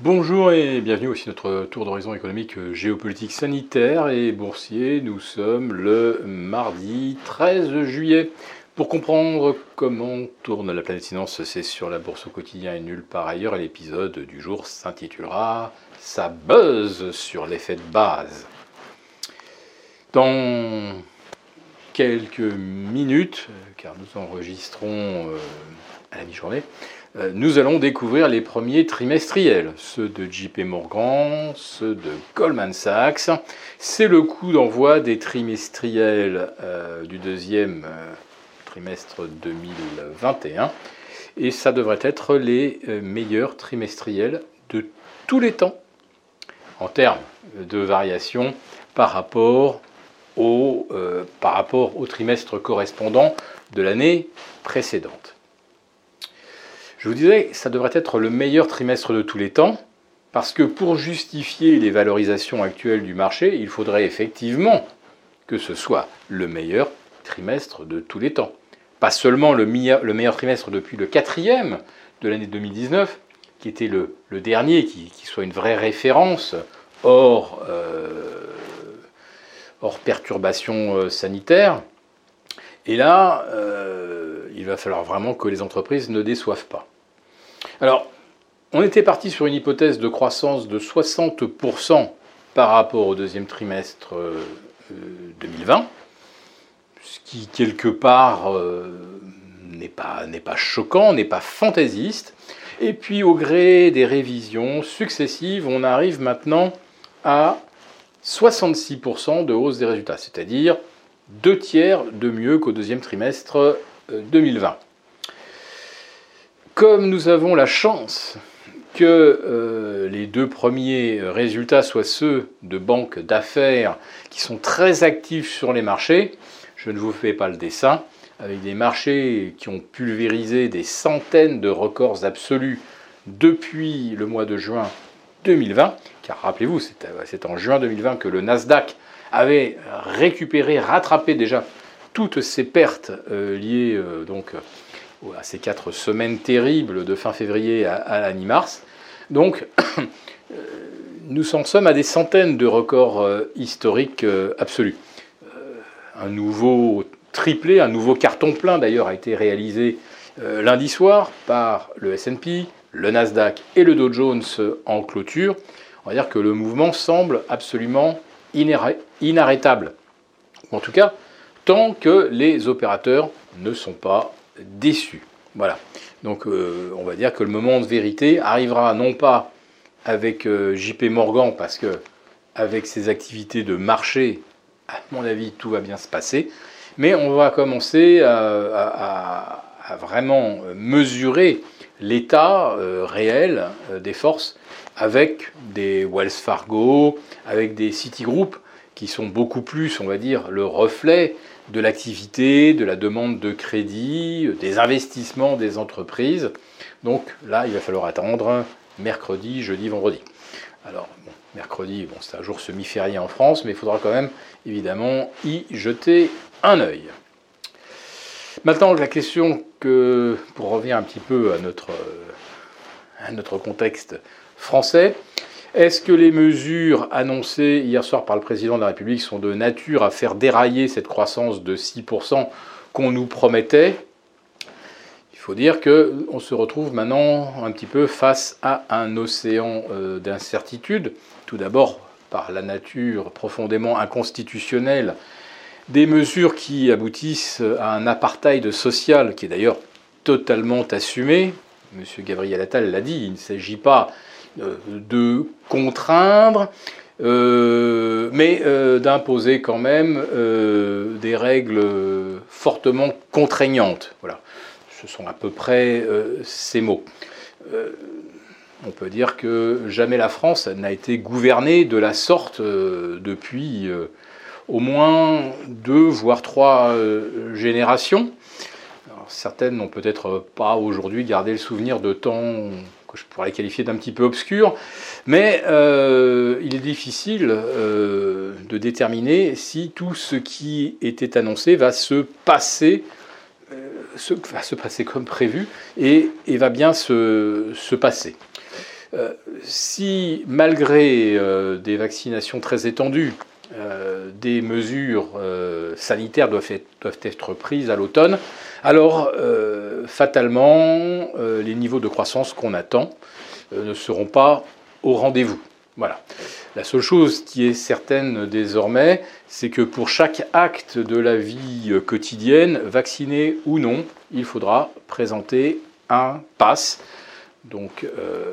Bonjour et bienvenue aussi notre tour d'horizon économique, euh, géopolitique, sanitaire et boursier. Nous sommes le mardi 13 juillet. Pour comprendre comment tourne la planète finance, c'est sur la bourse au quotidien et nulle part ailleurs. Et l'épisode du jour s'intitulera Ça buzz sur l'effet de base. Dans quelques minutes, car nous enregistrons euh, à la mi-journée, euh, nous allons découvrir les premiers trimestriels, ceux de JP Morgan, ceux de Goldman Sachs. C'est le coup d'envoi des trimestriels euh, du deuxième euh, trimestre 2021. Et ça devrait être les meilleurs trimestriels de tous les temps en termes de variation par rapport au, par rapport au trimestre correspondant de l'année précédente. Je vous disais, ça devrait être le meilleur trimestre de tous les temps, parce que pour justifier les valorisations actuelles du marché, il faudrait effectivement que ce soit le meilleur trimestre de tous les temps. Pas seulement le meilleur, trimestre depuis le quatrième de l'année 2019, qui était le, dernier, qui, soit une vraie référence hors, euh, hors perturbation euh, sanitaire. Et là, euh, il va falloir vraiment que les entreprises ne déçoivent pas. Alors, on était parti sur une hypothèse de croissance de 60% par rapport au deuxième trimestre 2020, euh, ce qui quelque part n'est pas choquant, n'est pas fantaisiste. Et puis au gré des révisions successives, on arrive maintenant à 66% de hausse des résultats, c'est-à-dire deux tiers de mieux qu'au deuxième trimestre 2020. Euh, comme nous avons la chance que euh, les deux premiers résultats soient ceux de banques d'affaires qui sont très actifs sur les marchés, je ne vous fais pas le dessin, avec des marchés qui ont pulvérisé des centaines de records absolus depuis le mois de juin 2020, car rappelez-vous, c'est en juin 2020 que le Nasdaq avait récupéré, rattrapé déjà toutes ces pertes euh, liées euh, donc à ces quatre semaines terribles de fin février à, à mars Donc, euh, nous en sommes à des centaines de records euh, historiques euh, absolus. un nouveau triplé, un nouveau carton plein d'ailleurs a été réalisé lundi soir par le S&P, le Nasdaq et le Dow Jones en clôture. On va dire que le mouvement semble absolument inarrêtable. En tout cas, tant que les opérateurs ne sont pas déçu. Voilà. Donc euh, on va dire que le moment de vérité arrivera non pas avec euh, JP Morgan, parce que avec ses activités de marché, à mon avis, tout va bien se passer, mais on va commencer à, vraiment mesurer l'état euh, réel des forces avec des Wells Fargo, avec des Citigroup, qui sont beaucoup plus, on va dire, le reflet de l'activité, de la demande de crédit, des investissements des entreprises. Donc là, il va falloir attendre mercredi, jeudi, vendredi. Alors, mercredi, bon, c'est un jour semi-férié en France, mais il faudra quand même, évidemment, y jeter un œil. Maintenant, la question que, pour revenir un petit peu à notre, à notre contexte français, est-ce que les mesures annoncées hier soir par le président de la République sont de nature à faire dérailler cette croissance de 6% qu'on nous promettait? Il faut dire qu'on se retrouve maintenant un petit peu face à un océan euh, d'incertitude. Tout d'abord par la nature profondément inconstitutionnelle des mesures qui aboutissent à un apartheid social qui est d'ailleurs totalement assumé. Monsieur Gabriel Attal l'a dit, il ne s'agit pas euh, de contraindre, euh, mais euh, d'imposer quand même des règles fortement contraignantes. Voilà, ce sont à peu près ces mots. on peut dire que jamais la France n'a été gouvernée de la sorte depuis au moins deux, voire trois générations. certaines n'ont peut-être pas aujourd'hui gardé le souvenir de temps que je pourrais qualifier d'un petit peu obscur, mais euh, il est difficile euh, de déterminer si tout ce qui était annoncé va se passer, euh, va se passer comme prévu et, va bien se, passer. si malgré des vaccinations très étendues, des mesures sanitaires doivent être, prises à l'automne, alors fatalement, les niveaux de croissance qu'on attend ne seront pas au rendez-vous. Voilà. La seule chose qui est certaine désormais, c'est que pour chaque acte de la vie quotidienne, vacciné ou non, il faudra présenter un pass. Donc, euh,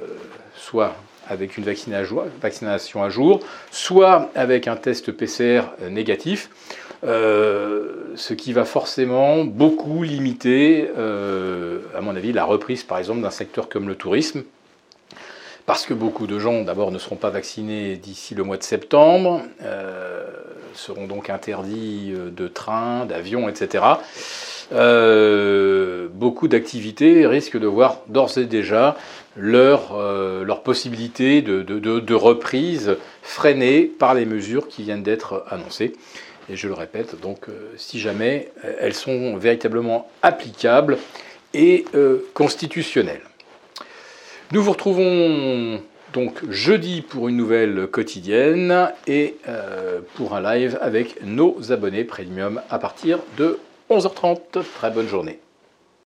soit avec une vaccination à jour, soit avec un test PCR négatif, euh, ce qui va forcément beaucoup limiter, euh, à mon avis, la reprise par exemple d'un secteur comme le tourisme, parce que beaucoup de gens, d'abord, ne seront pas vaccinés d'ici le mois de septembre, euh, seront donc interdits euh, de trains, d'avions, etc. Euh, beaucoup d'activités risquent de voir d'ores et déjà leur, leur possibilité de, de, reprise freinée par les mesures qui viennent d'être annoncées. Et je le répète, donc si jamais elles sont véritablement applicables et constitutionnelles. Nous vous retrouvons donc jeudi pour une nouvelle quotidienne et euh, pour un live avec nos abonnés premium à partir de 11h30. Très bonne journée.